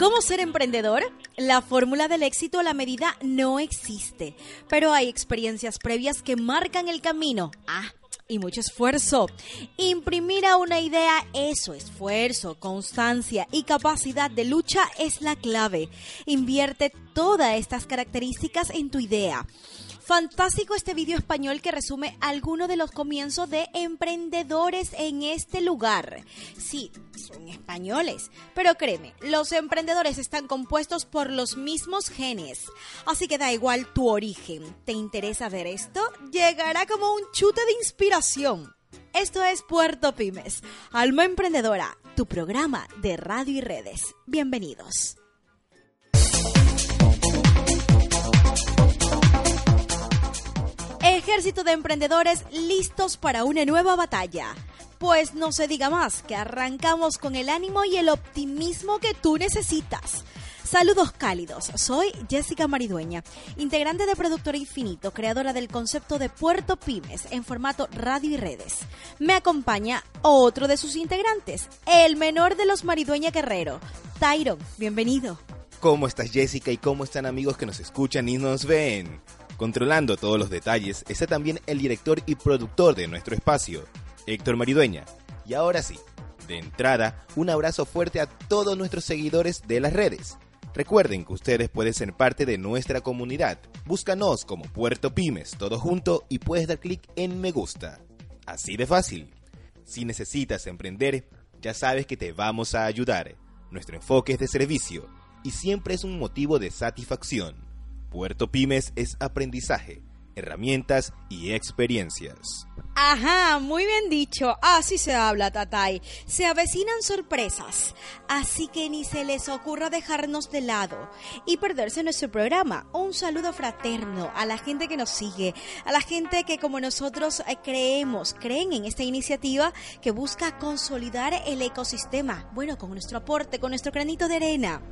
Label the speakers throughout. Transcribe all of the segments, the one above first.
Speaker 1: ¿Cómo ser emprendedor? La fórmula del éxito a la medida no existe, pero hay experiencias previas que marcan el camino. Ah, y mucho esfuerzo. Imprimir a una idea eso, esfuerzo, constancia y capacidad de lucha es la clave. Invierte todas estas características en tu idea. Fantástico este vídeo español que resume algunos de los comienzos de emprendedores en este lugar. Sí, son españoles, pero créeme, los emprendedores están compuestos por los mismos genes. Así que da igual tu origen. ¿Te interesa ver esto? Llegará como un chute de inspiración. Esto es Puerto Pymes, Alma Emprendedora, tu programa de radio y redes. Bienvenidos. Ejército de emprendedores listos para una nueva batalla. Pues no se diga más, que arrancamos con el ánimo y el optimismo que tú necesitas. Saludos cálidos, soy Jessica Maridueña, integrante de Productora Infinito, creadora del concepto de Puerto Pymes en formato radio y redes. Me acompaña otro de sus integrantes, el menor de los Maridueña Guerrero, Tyron, bienvenido.
Speaker 2: ¿Cómo estás Jessica y cómo están amigos que nos escuchan y nos ven? Controlando todos los detalles está también el director y productor de nuestro espacio, Héctor Maridueña. Y ahora sí, de entrada, un abrazo fuerte a todos nuestros seguidores de las redes. Recuerden que ustedes pueden ser parte de nuestra comunidad. Búscanos como Puerto Pymes, todo junto, y puedes dar clic en me gusta. Así de fácil. Si necesitas emprender, ya sabes que te vamos a ayudar. Nuestro enfoque es de servicio y siempre es un motivo de satisfacción. Puerto Pymes es aprendizaje, herramientas y experiencias.
Speaker 1: Ajá, muy bien dicho. Así se habla, Tatay. Se avecinan sorpresas. Así que ni se les ocurra dejarnos de lado y perderse nuestro programa. Un saludo fraterno a la gente que nos sigue, a la gente que como nosotros eh, creemos, creen en esta iniciativa que busca consolidar el ecosistema. Bueno, con nuestro aporte, con nuestro granito de arena.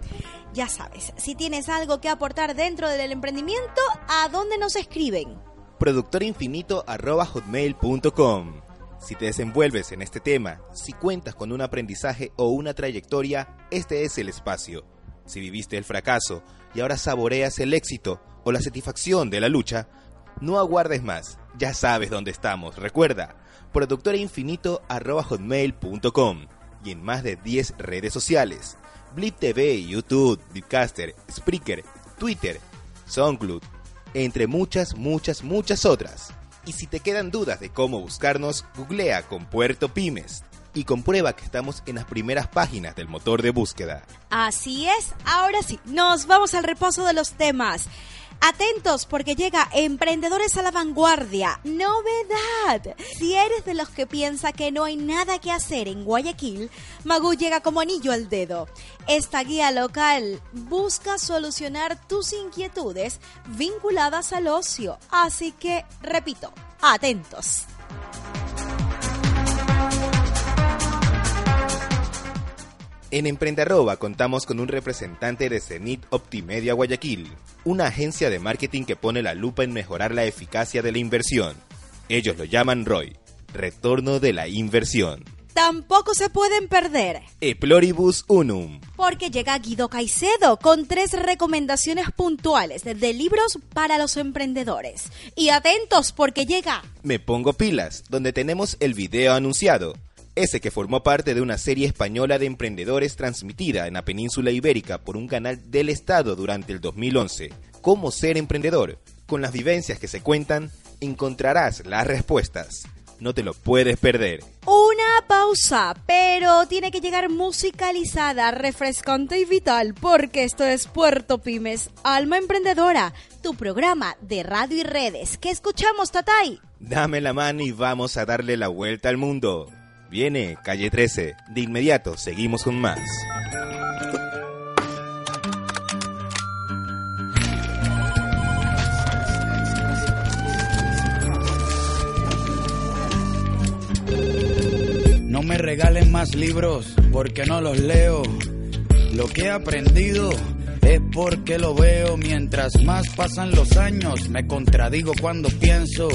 Speaker 1: Ya sabes, si tienes algo que aportar dentro del emprendimiento, ¿a dónde nos escriben?
Speaker 2: productorinfinito.hotmail.com. Si te desenvuelves en este tema, si cuentas con un aprendizaje o una trayectoria, este es el espacio. Si viviste el fracaso y ahora saboreas el éxito o la satisfacción de la lucha, no aguardes más, ya sabes dónde estamos. Recuerda, productorainfinito.hotmail.com y en más de 10 redes sociales. Blip TV, YouTube, Blipcaster, Spreaker, Twitter, SoundCloud, entre muchas, muchas, muchas otras. Y si te quedan dudas de cómo buscarnos, googlea con Puerto Pymes y comprueba que estamos en las primeras páginas del motor de búsqueda.
Speaker 1: Así es, ahora sí, nos vamos al repaso de los temas. Atentos porque llega Emprendedores a la Vanguardia. Novedad. Si eres de los que piensa que no hay nada que hacer en Guayaquil, Magú llega como anillo al dedo. Esta guía local busca solucionar tus inquietudes vinculadas al ocio. Así que, repito, atentos.
Speaker 2: En Emprenderroba contamos con un representante de Cenit Optimedia Guayaquil, una agencia de marketing que pone la lupa en mejorar la eficacia de la inversión. Ellos lo llaman ROI, Retorno de la Inversión.
Speaker 1: Tampoco se pueden perder.
Speaker 2: Eploribus Unum.
Speaker 1: Porque llega Guido Caicedo con tres recomendaciones puntuales de libros para los emprendedores. Y atentos porque llega
Speaker 2: Me Pongo Pilas, donde tenemos el video anunciado ese que formó parte de una serie española de emprendedores transmitida en la península ibérica por un canal del Estado durante el 2011. ¿Cómo ser emprendedor? Con las vivencias que se cuentan, encontrarás las respuestas. No te lo puedes perder.
Speaker 1: Una pausa, pero tiene que llegar musicalizada, refrescante y vital, porque esto es Puerto Pymes, Alma Emprendedora, tu programa de radio y redes. ¿Qué escuchamos, Tatay?
Speaker 2: Dame la mano y vamos a darle la vuelta al mundo. Viene Calle 13. De inmediato seguimos con más.
Speaker 3: No me regalen más libros porque no los leo. Lo que he aprendido es porque lo veo. Mientras más pasan los años, me contradigo cuando pienso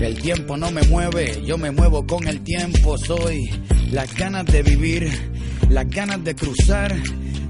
Speaker 3: el tiempo no me mueve, yo me muevo con el tiempo. Soy las ganas de vivir, las ganas de cruzar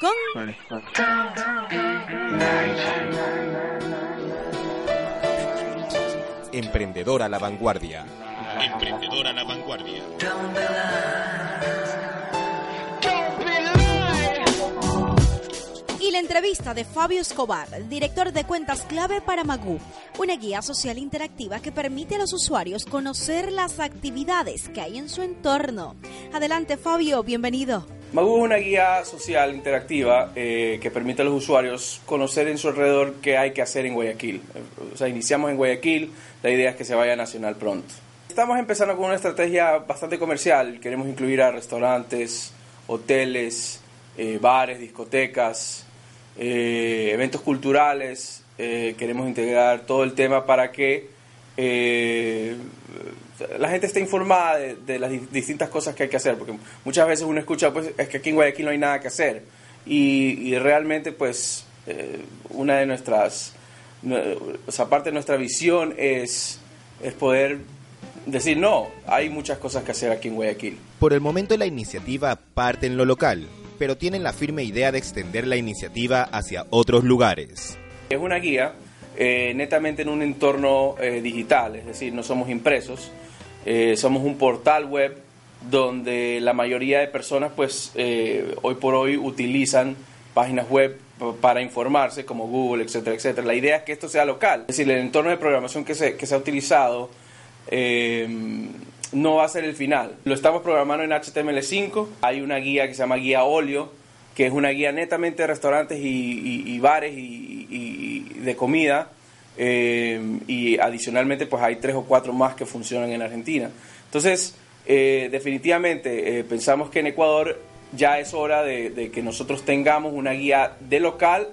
Speaker 1: Con...
Speaker 2: Emprendedora a la vanguardia. Emprendedora a la vanguardia.
Speaker 1: Y la entrevista de Fabio Escobar, director de cuentas clave para Magú, una guía social interactiva que permite a los usuarios conocer las actividades que hay en su entorno. Adelante Fabio, bienvenido.
Speaker 4: Magu es una guía social interactiva eh, que permite a los usuarios conocer en su alrededor qué hay que hacer en Guayaquil. O sea, iniciamos en Guayaquil, la idea es que se vaya nacional pronto. Estamos empezando con una estrategia bastante comercial. Queremos incluir a restaurantes, hoteles, eh, bares, discotecas, eh, eventos culturales. queremos integrar todo el tema para que la gente está informada de, las distintas cosas que hay que hacer, porque muchas veces uno escucha, pues es que aquí en Guayaquil no hay nada que hacer. Y, realmente, pues, eh, una de nuestras, o sea, parte de nuestra visión es, es poder decir, no, hay muchas cosas que hacer aquí en Guayaquil.
Speaker 2: Por el momento la iniciativa parte en lo local, pero tienen la firme idea de extender la iniciativa hacia otros lugares.
Speaker 4: Es una guía eh, netamente en un entorno eh, digital, es decir, no somos impresos, eh, somos un portal web donde la mayoría de personas pues hoy por hoy utilizan páginas web para informarse como Google, etcétera, etcétera. La idea es que esto sea local, es decir, el entorno de programación que se, que se ha utilizado no va a ser el final. Lo estamos programando en HTML5, hay una guía que se llama Guía Olio, que es una guía netamente de restaurantes y, bares y, de comida. Eh, y adicionalmente pues hay tres o cuatro más que funcionan en Argentina. Entonces, eh, definitivamente eh, pensamos que en Ecuador ya es hora de, de, que nosotros tengamos una guía de local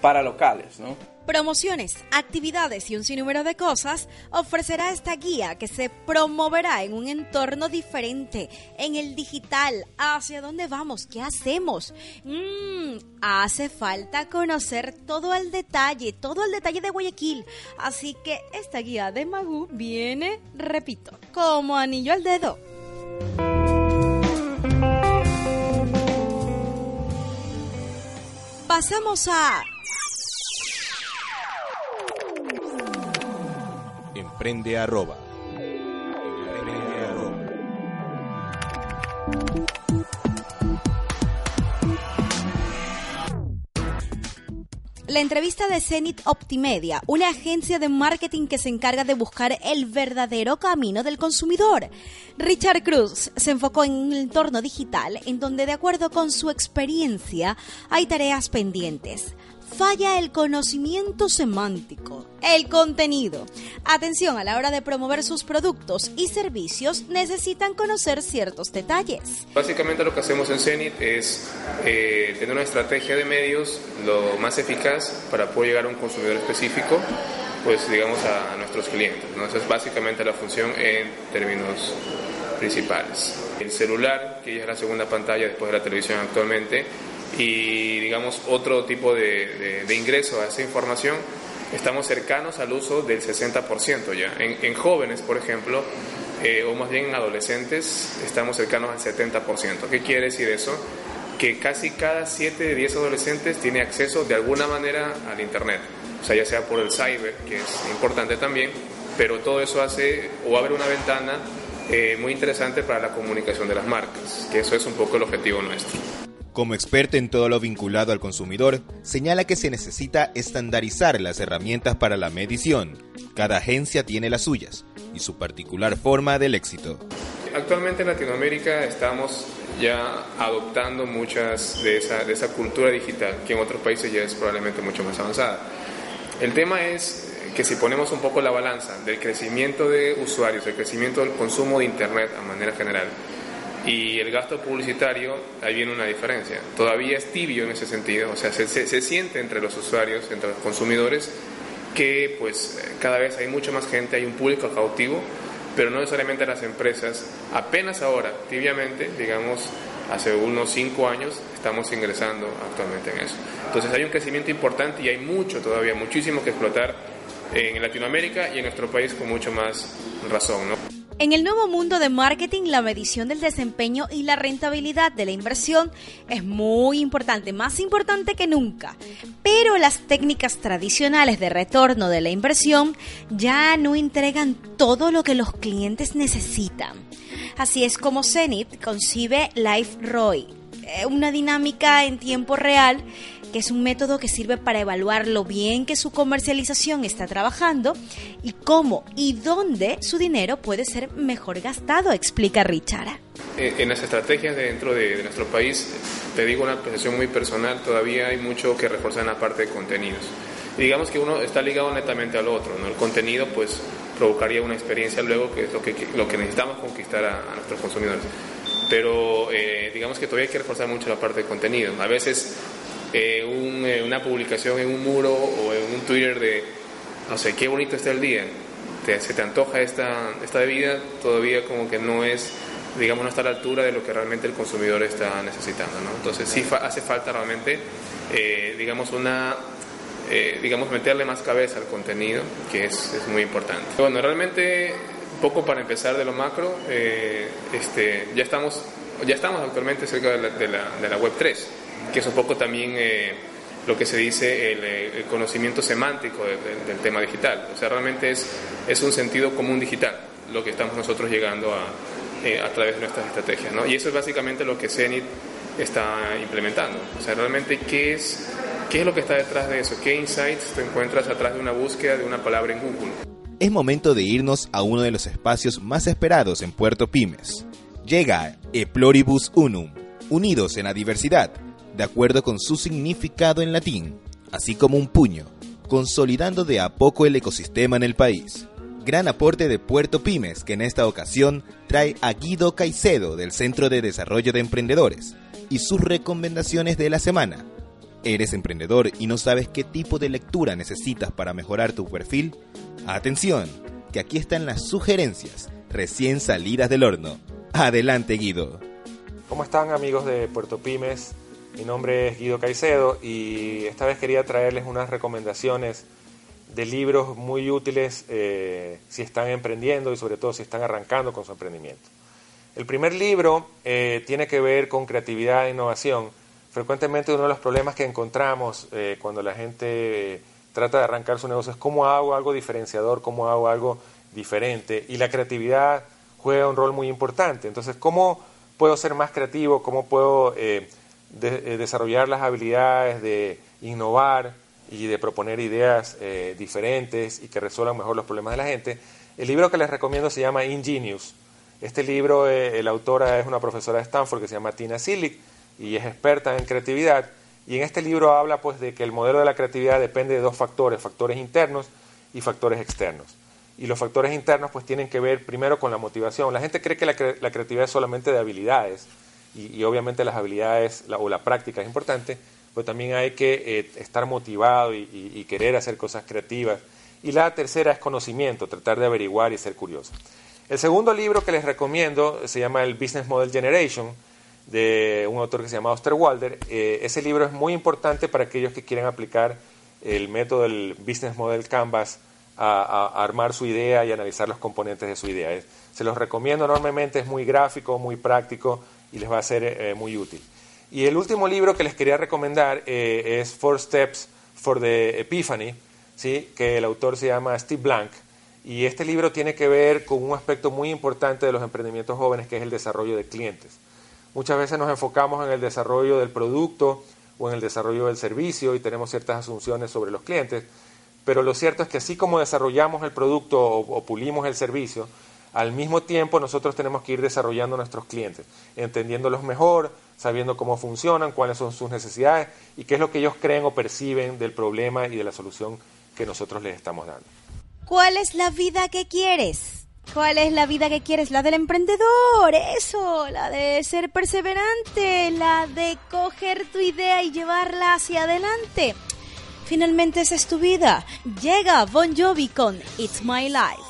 Speaker 4: para locales, ¿no?
Speaker 1: Promociones, actividades y un sinnúmero de cosas, ofrecerá esta guía que se promoverá en un entorno diferente, en el digital. ¿Hacia dónde vamos? ¿Qué hacemos? Mm, hace falta conocer todo el detalle, todo el detalle de Guayaquil. Así que esta guía de Magú viene, repito, como anillo al dedo. Pasamos a
Speaker 2: Emprende arroba.
Speaker 1: La entrevista de Zenith Optimedia, una agencia de marketing que se encarga de buscar el verdadero camino del consumidor. Richard Cruz se enfocó en un entorno digital en donde, de acuerdo con su experiencia, hay tareas pendientes falla el conocimiento semántico, el contenido. Atención, a la hora de promover sus productos y servicios necesitan conocer ciertos detalles.
Speaker 5: Básicamente lo que hacemos en Zenit es eh, tener una estrategia de medios lo más eficaz para poder llegar a un consumidor específico, pues digamos a, nuestros clientes. ¿no? Esa es básicamente la función en términos principales. El celular, que ya es la segunda pantalla después de la televisión actualmente, y digamos otro tipo de, ingreso a esa información, estamos cercanos al uso del 60% ya. En, jóvenes, por ejemplo, eh, o más bien en adolescentes, estamos cercanos al 70%. ¿Qué quiere decir eso? Que casi cada 7 de 10 adolescentes tiene acceso de alguna manera al Internet. O sea, ya sea por el cyber, que es importante también, pero todo eso hace o abre una ventana eh, muy interesante para la comunicación de las marcas, que eso es un poco el objetivo nuestro.
Speaker 2: Como experto en todo lo vinculado al consumidor, señala que se necesita estandarizar las herramientas para la medición. Cada agencia tiene las suyas y su particular forma del éxito.
Speaker 5: Actualmente en Latinoamérica estamos ya adoptando muchas de esa, de esa cultura digital, que en otros países ya es probablemente mucho más avanzada. El tema es que si ponemos un poco la balanza del crecimiento de usuarios, el crecimiento del consumo de Internet a manera general, y el gasto publicitario, ahí viene una diferencia. Todavía es tibio en ese sentido, o sea, se, se, siente entre los usuarios, entre los consumidores, que pues cada vez hay mucha más gente, hay un público cautivo, pero no necesariamente las empresas. Apenas ahora, tibiamente, digamos, hace unos cinco años, estamos ingresando actualmente en eso. Entonces hay un crecimiento importante y hay mucho todavía, muchísimo que explotar en Latinoamérica y en nuestro país con mucho más razón, ¿no?
Speaker 1: En el nuevo mundo de marketing, la medición del desempeño y la rentabilidad de la inversión es muy importante, más importante que nunca. Pero las técnicas tradicionales de retorno de la inversión ya no entregan todo lo que los clientes necesitan. Así es como Zenith concibe Life ROI, eh, una dinámica en tiempo real que es un método que sirve para evaluar lo bien que su comercialización está trabajando y cómo y dónde su dinero puede ser mejor gastado, explica Richard.
Speaker 5: Eh, en las estrategias dentro de, nuestro país, te digo una apreciación muy personal, todavía hay mucho que reforzar en la parte de contenidos. digamos que uno está ligado netamente al otro, ¿no? El contenido pues provocaría una experiencia luego que es lo que, lo que necesitamos conquistar a, nuestros consumidores. Pero eh, digamos que todavía hay que reforzar mucho la parte de contenido. A veces eh, eh, una publicación en un muro o en un Twitter de, no sé, qué bonito está el día, te, se te antoja esta, esta bebida, todavía como que no es, digamos, no está a la altura de lo que realmente el consumidor está necesitando, ¿no? Entonces sí hace falta realmente, eh, digamos, una... digamos, meterle más cabeza al contenido, que es, es muy importante. Bueno, realmente poco para empezar de lo macro, eh, este, ya, estamos, ya estamos actualmente cerca de la, de la, de la Web 3, que es un poco también eh, lo que se dice el, conocimiento semántico del tema digital. O sea, realmente es, es un sentido común digital lo que estamos nosotros llegando a, a través de nuestras estrategias. ¿no? Y eso es básicamente lo que CENIT está implementando. O sea, realmente, ¿qué es, ¿qué es lo que está detrás de eso? ¿Qué insights te encuentras atrás de una búsqueda de una palabra en Google?
Speaker 2: Es momento de irnos a uno de los espacios más esperados en Puerto Pymes. Llega Eploribus Unum, unidos en la diversidad, de acuerdo con su significado en latín, así como un puño, consolidando de a poco el ecosistema en el país. Gran aporte de Puerto Pymes que en esta ocasión trae a Guido Caicedo del Centro de Desarrollo de Emprendedores, y sus recomendaciones de la semana. ¿Eres emprendedor y no sabes qué tipo de lectura necesitas para mejorar tu perfil? Atención, que aquí están las sugerencias recién salidas del horno. Adelante Guido.
Speaker 6: ¿Cómo están amigos de Puerto Pymes? Mi nombre es Guido Caicedo y esta vez quería traerles unas recomendaciones de libros muy útiles eh, si están emprendiendo y sobre todo si están arrancando con su emprendimiento. El primer libro eh, tiene que ver con creatividad e innovación. Frecuentemente uno de los problemas que encontramos eh, cuando la gente trata de arrancar su negocio es cómo hago algo diferenciador, cómo hago algo diferente. Y la creatividad juega un rol muy importante. Entonces, ¿cómo puedo ser más creativo? ¿Cómo puedo desarrollar las habilidades de innovar y de proponer ideas diferentes y que resuelvan mejor los problemas de la gente? El libro que les recomiendo se llama Ingenious este libro, eh, el autora es una profesora de Stanford que se llama Tina Silic y es experta en creatividad. Y en este libro habla pues de que el modelo de la creatividad depende de dos factores, factores internos y factores externos. Y los factores internos pues tienen que ver primero con la motivación. La gente cree que la, creatividad es solamente de habilidades y, obviamente las habilidades o la práctica es importante, pero también hay que eh, estar motivado y querer hacer cosas creativas. Y la tercera es conocimiento, tratar de averiguar y ser curioso. El segundo libro que les recomiendo se llama El Business Model Generation, de un autor que se llama Osterwalder. Eh, ese libro es muy importante para aquellos que quieren aplicar el método del Business Model Canvas a, armar su idea y analizar los componentes de su idea. se los recomiendo enormemente, es muy gráfico, muy práctico y les va a ser eh, muy útil. Y el último libro que les quería recomendar eh, es Four Steps for the Epiphany, ¿sí? que el autor se llama Steve Blank. Y este libro tiene que ver con un aspecto muy importante de los emprendimientos jóvenes, que es el desarrollo de clientes. Muchas veces nos enfocamos en el desarrollo del producto o en el desarrollo del servicio y tenemos ciertas asunciones sobre los clientes, pero lo cierto es que así como desarrollamos el producto o, pulimos el servicio, al mismo tiempo nosotros tenemos que ir desarrollando nuestros clientes, entendiéndolos mejor, sabiendo cómo funcionan, cuáles son sus necesidades y qué es lo que ellos creen o perciben del problema y de la solución que nosotros les estamos dando.
Speaker 7: ¿Cuál es la vida que quieres? ¿Cuál es la vida que quieres? La del emprendedor, eso, la de ser perseverante, la de coger tu idea y llevarla hacia adelante. Finalmente esa es tu vida. Llega Bon Jovi con It's My Life.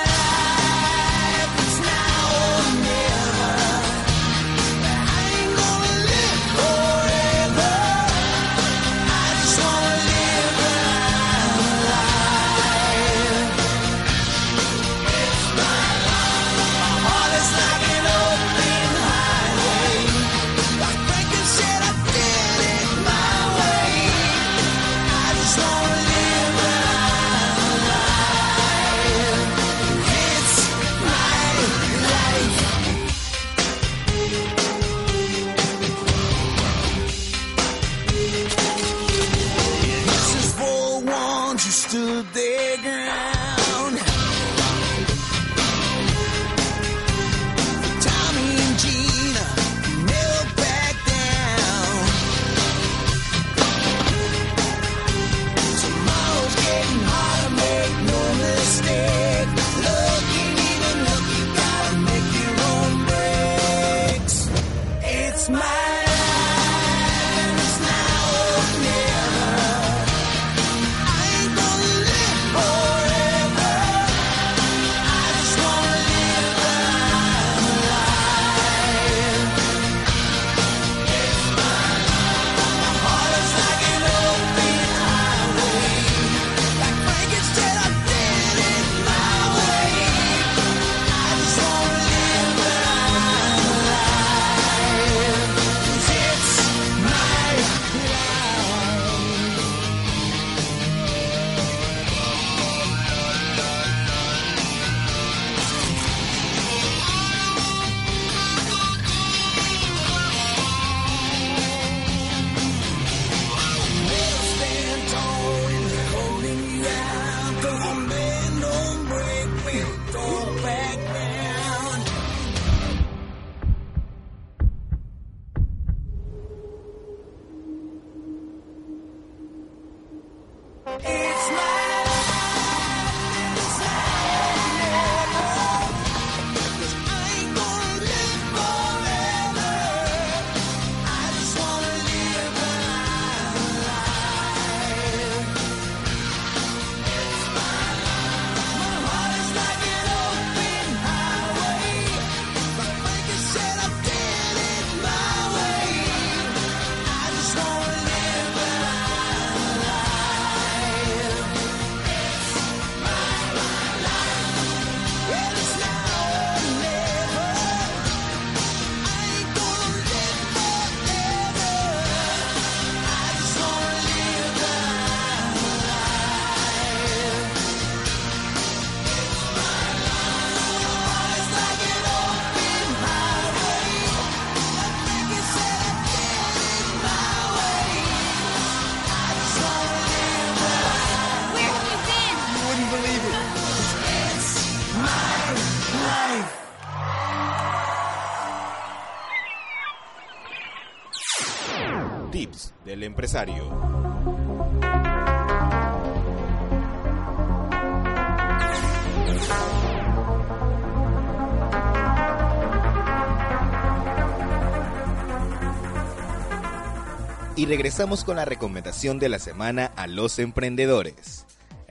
Speaker 2: Y regresamos con la recomendación de la semana a los emprendedores.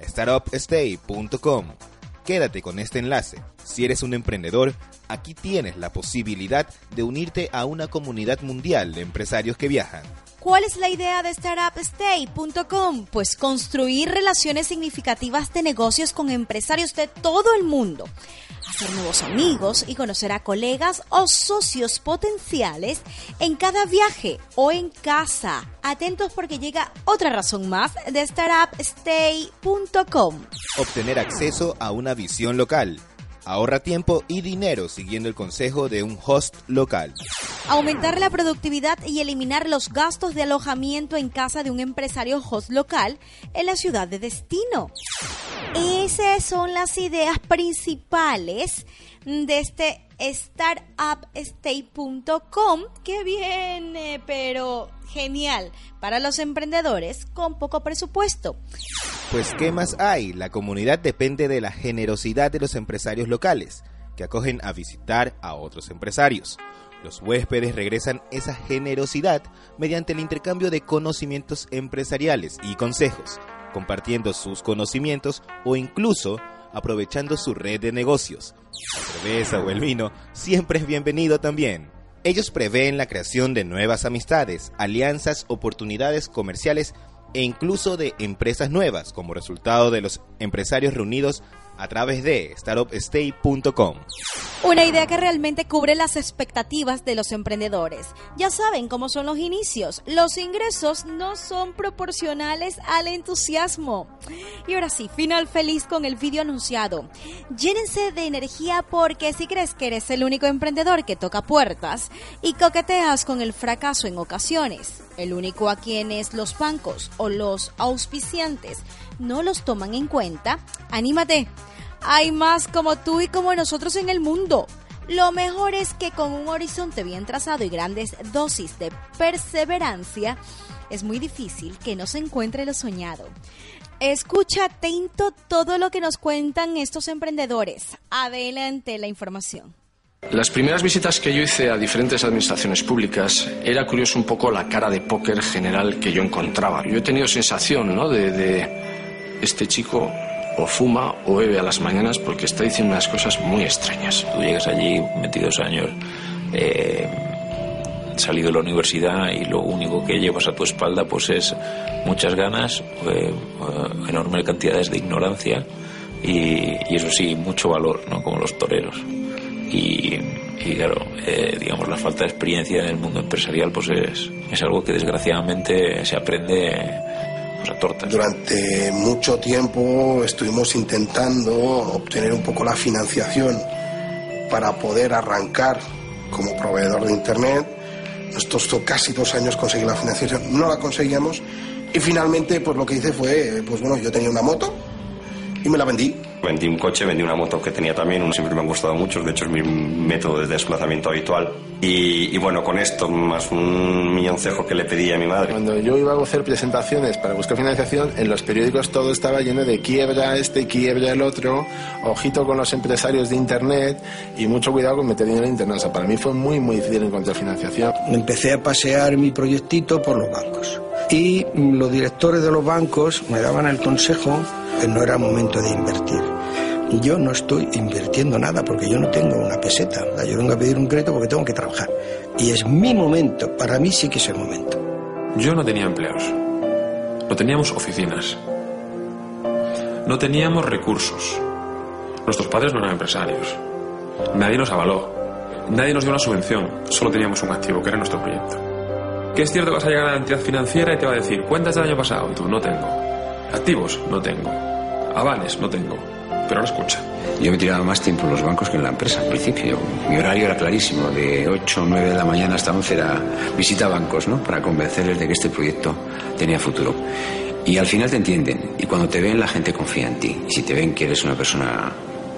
Speaker 2: StartupStay.com. Quédate con este enlace. Si eres un emprendedor, aquí tienes la posibilidad de unirte a una comunidad mundial de empresarios que viajan.
Speaker 1: ¿Cuál es la idea de StartupStay.com? Pues construir relaciones significativas de negocios con empresarios de todo el mundo hacer nuevos amigos y conocer a colegas o socios potenciales en cada viaje o en casa. Atentos porque llega otra razón más de startupstay.com.
Speaker 2: Obtener acceso a una visión local Ahorra tiempo y dinero siguiendo el consejo de un host local.
Speaker 1: Aumentar la productividad y eliminar los gastos de alojamiento en casa de un empresario host local en la ciudad de destino. Esas son las ideas principales de este startupstay.com que viene, pero genial para los emprendedores con poco presupuesto.
Speaker 2: Pues ¿qué más hay? La comunidad depende de la generosidad de los empresarios locales, que acogen a visitar a otros empresarios. Los huéspedes regresan esa generosidad mediante el intercambio de conocimientos empresariales y consejos, compartiendo sus conocimientos o incluso aprovechando su red de negocios. La cerveza o el vino siempre es bienvenido también. Ellos prevén la creación de nuevas amistades, alianzas, oportunidades comerciales e incluso de empresas nuevas como resultado de los empresarios reunidos a través de startupstay.com.
Speaker 1: Una idea que realmente cubre las expectativas de los emprendedores. Ya saben cómo son los inicios. Los ingresos no son proporcionales al entusiasmo. Y ahora sí, final feliz con el vídeo anunciado. Llénense de energía porque si crees que eres el único emprendedor que toca puertas y coqueteas con el fracaso en ocasiones, el único a quienes los bancos o los auspiciantes no los toman en cuenta, anímate. Hay más como tú y como nosotros en el mundo. Lo mejor es que con un horizonte bien trazado y grandes dosis de perseverancia, es muy difícil que no se encuentre lo soñado. Escucha atento todo lo que nos cuentan estos emprendedores. Adelante la información.
Speaker 8: Las primeras visitas que yo hice a diferentes administraciones públicas era curioso un poco la cara de póker general que yo encontraba. Yo he tenido sensación ¿no? de, este chico o fuma o bebe a las mañanas porque está diciendo unas cosas muy extrañas.
Speaker 9: Tú llegas allí 22 años, eh, salido de la universidad y lo único que llevas a tu espalda pues es muchas ganas, eh, enormes cantidades de ignorancia y, eso sí, mucho valor, ¿no? como los toreros. Y, claro, eh, digamos, la falta de experiencia en el mundo empresarial pues es, es algo que desgraciadamente se aprende
Speaker 10: durante mucho tiempo estuvimos intentando obtener un poco la financiación para poder arrancar como proveedor de Internet. Nos costó casi dos años conseguir la financiación, no la conseguíamos y finalmente pues lo que hice fue, pues bueno, yo tenía una moto y me la vendí
Speaker 11: Vendí un coche, vendí una moto que tenía también, siempre me han gustado mucho, de hecho es mi método de desplazamiento habitual. Y, bueno, con esto, más un milloncejo que le pedí a mi madre.
Speaker 12: Cuando yo iba a hacer presentaciones para buscar financiación, en los periódicos todo estaba lleno de quiebra este, quiebra el otro, ojito con los empresarios de Internet y mucho cuidado con meter dinero en Internet. O sea, para mí fue muy, muy difícil encontrar financiación.
Speaker 13: Empecé a pasear mi proyectito por los bancos. Y los directores de los bancos me daban el consejo que no era momento de invertir. Yo no estoy invirtiendo nada porque yo no tengo una peseta. Yo vengo a pedir un crédito porque tengo que trabajar. Y es mi momento. Para mí sí que es el momento.
Speaker 14: Yo no tenía empleos. No teníamos oficinas. No teníamos recursos. Nuestros padres no eran empresarios. Nadie nos avaló. Nadie nos dio una subvención. Solo teníamos un activo, que era nuestro proyecto. Que es cierto que vas a llegar a la entidad financiera y te va a decir, cuentas del año pasado. Y tú, no tengo. Activos, no tengo. Avales, no tengo pero no escucha.
Speaker 15: Yo me tiraba más tiempo en los bancos que en la empresa al principio. Mi horario era clarísimo, de 8 o 9 de la mañana hasta 11 era visita a bancos, ¿no? Para convencerles de que este proyecto tenía futuro. Y al final te entienden, y cuando te ven la gente confía en ti. Y si te ven que eres una persona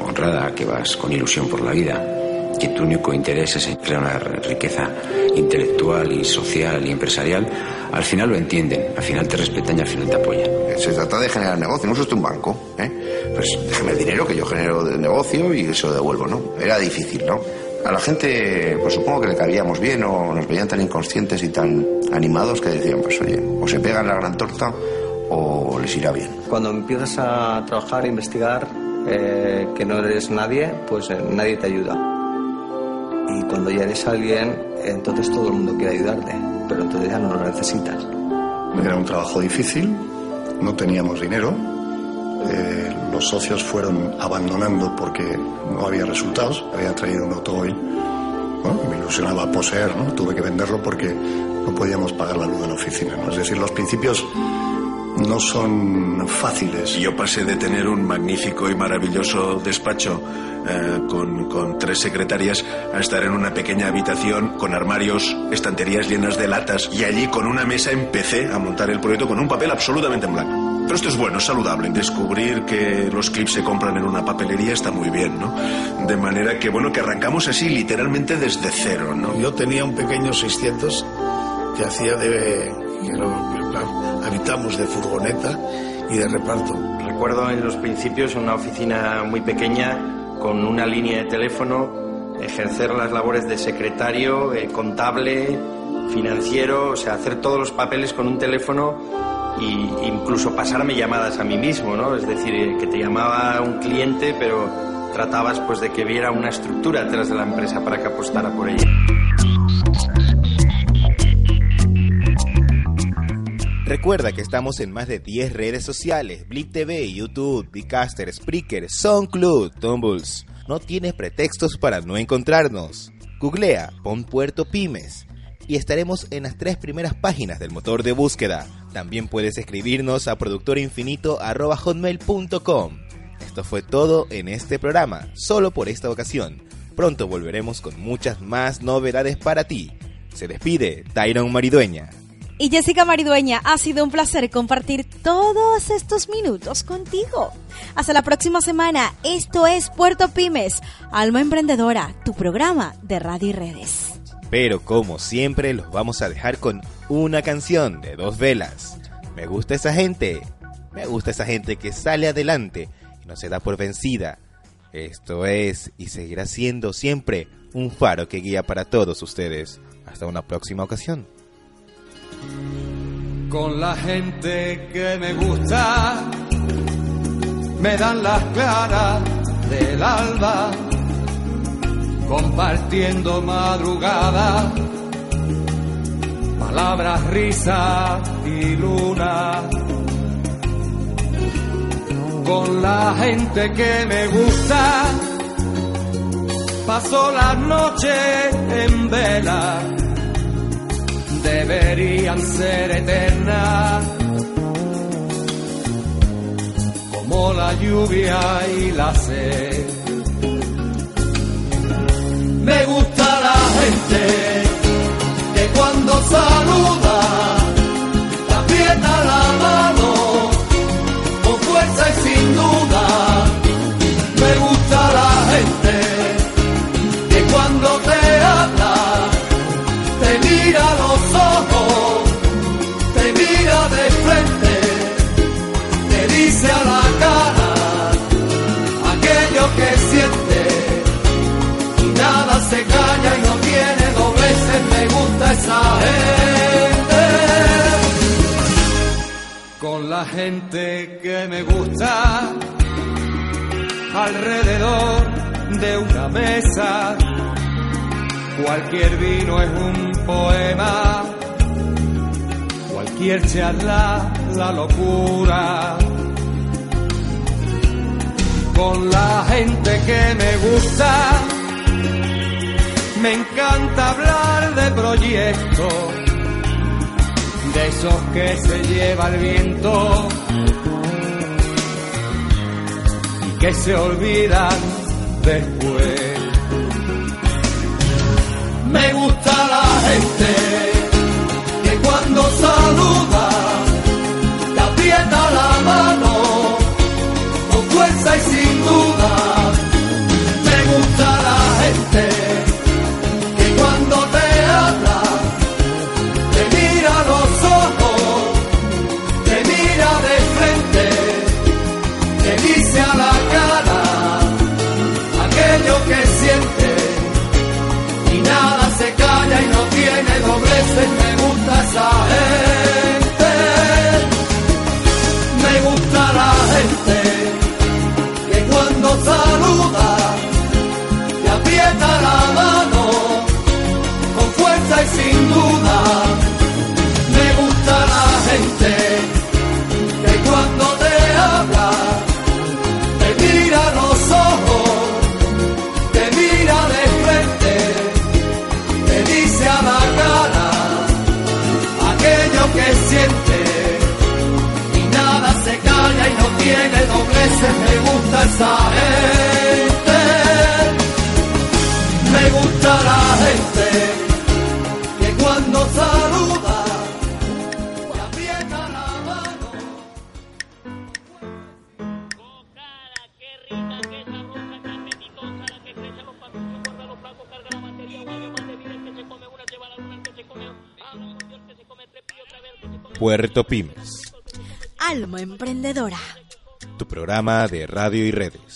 Speaker 15: honrada, que vas con ilusión por la vida, que tu único interés es crear una riqueza intelectual y social y empresarial, al final lo entienden, al final te respetan y al final te apoyan.
Speaker 16: Se trata de generar negocio, no es usted un banco. ¿eh? Pues déjeme el dinero que yo genero de negocio y se lo devuelvo, ¿no? Era difícil, ¿no? A la gente, pues supongo que le cabíamos bien o nos veían tan inconscientes y tan animados que decían, pues oye, o se pegan la gran torta o les irá bien.
Speaker 17: Cuando empiezas a trabajar, a investigar, eh, que no eres nadie, pues eh, nadie te ayuda. Y cuando ya eres alguien, entonces todo el mundo quiere ayudarte, pero entonces ya no lo necesitas.
Speaker 10: Era un trabajo difícil, no teníamos dinero, eh, los socios fueron abandonando porque no había resultados, había traído un automóvil, ¿no? me ilusionaba poseer, ¿no? tuve que venderlo porque no podíamos pagar la luz de la oficina. ¿no? Es decir, los principios no son fáciles.
Speaker 18: Yo pasé de tener un magnífico y maravilloso despacho eh, con, con, tres secretarias a estar en una pequeña habitación con armarios, estanterías llenas de latas y allí con una mesa empecé a montar el proyecto con un papel absolutamente en blanco. Pero esto es bueno, es saludable. Descubrir que los clips se compran en una papelería está muy bien, ¿no? De manera que, bueno, que arrancamos así literalmente desde cero, ¿no?
Speaker 12: Yo tenía un pequeño 600 que hacía de... Que lo, habitamos de furgoneta y de reparto.
Speaker 17: Recuerdo en los principios una oficina muy pequeña con una línea de teléfono, ejercer las labores de secretario, eh, contable, financiero, o sea, hacer todos los papeles con un teléfono e incluso pasarme llamadas a mí mismo, ¿no? Es decir, eh, que te llamaba un cliente, pero tratabas pues de que viera una estructura detrás de la empresa para que apostara por ella.
Speaker 2: Recuerda que estamos en más de 10 redes sociales, Blip TV, YouTube, Bicaster, Spreaker, SoundCloud, Tumbles. No tienes pretextos para no encontrarnos. Googlea, pon Puerto Pymes y estaremos en las tres primeras páginas del motor de búsqueda. También puedes escribirnos a productorinfinito.com. Esto fue todo en este programa, solo por esta ocasión. Pronto volveremos con muchas más novedades para ti. Se despide Tyron Maridueña.
Speaker 1: Y Jessica Maridueña, ha sido un placer compartir todos estos minutos contigo. Hasta la próxima semana. Esto es Puerto Pymes, Alma Emprendedora, tu programa de radio y redes.
Speaker 2: Pero como siempre los vamos a dejar con una canción de dos velas. Me gusta esa gente. Me gusta esa gente que sale adelante y no se da por vencida. Esto es y seguirá siendo siempre un faro que guía para todos ustedes. Hasta una próxima ocasión.
Speaker 19: Con la gente que me gusta, me dan las claras del alba, compartiendo madrugada, palabras, risas y luna. Con la gente que me gusta, paso las noches en vela deberían ser eternas, como la lluvia y la sed. Me gusta la gente que cuando saluda, aprieta la mano, con fuerza y Con la gente que me gusta alrededor de una mesa Cualquier vino es un poema, cualquier charla la locura. Con la gente que me gusta, me encanta hablar de proyectos, de esos que se lleva el viento y que se olvidan después. Me gusta la gente gente.
Speaker 2: Puerto Pymes,
Speaker 1: Alma emprendedora.
Speaker 2: tu programa de radio y redes.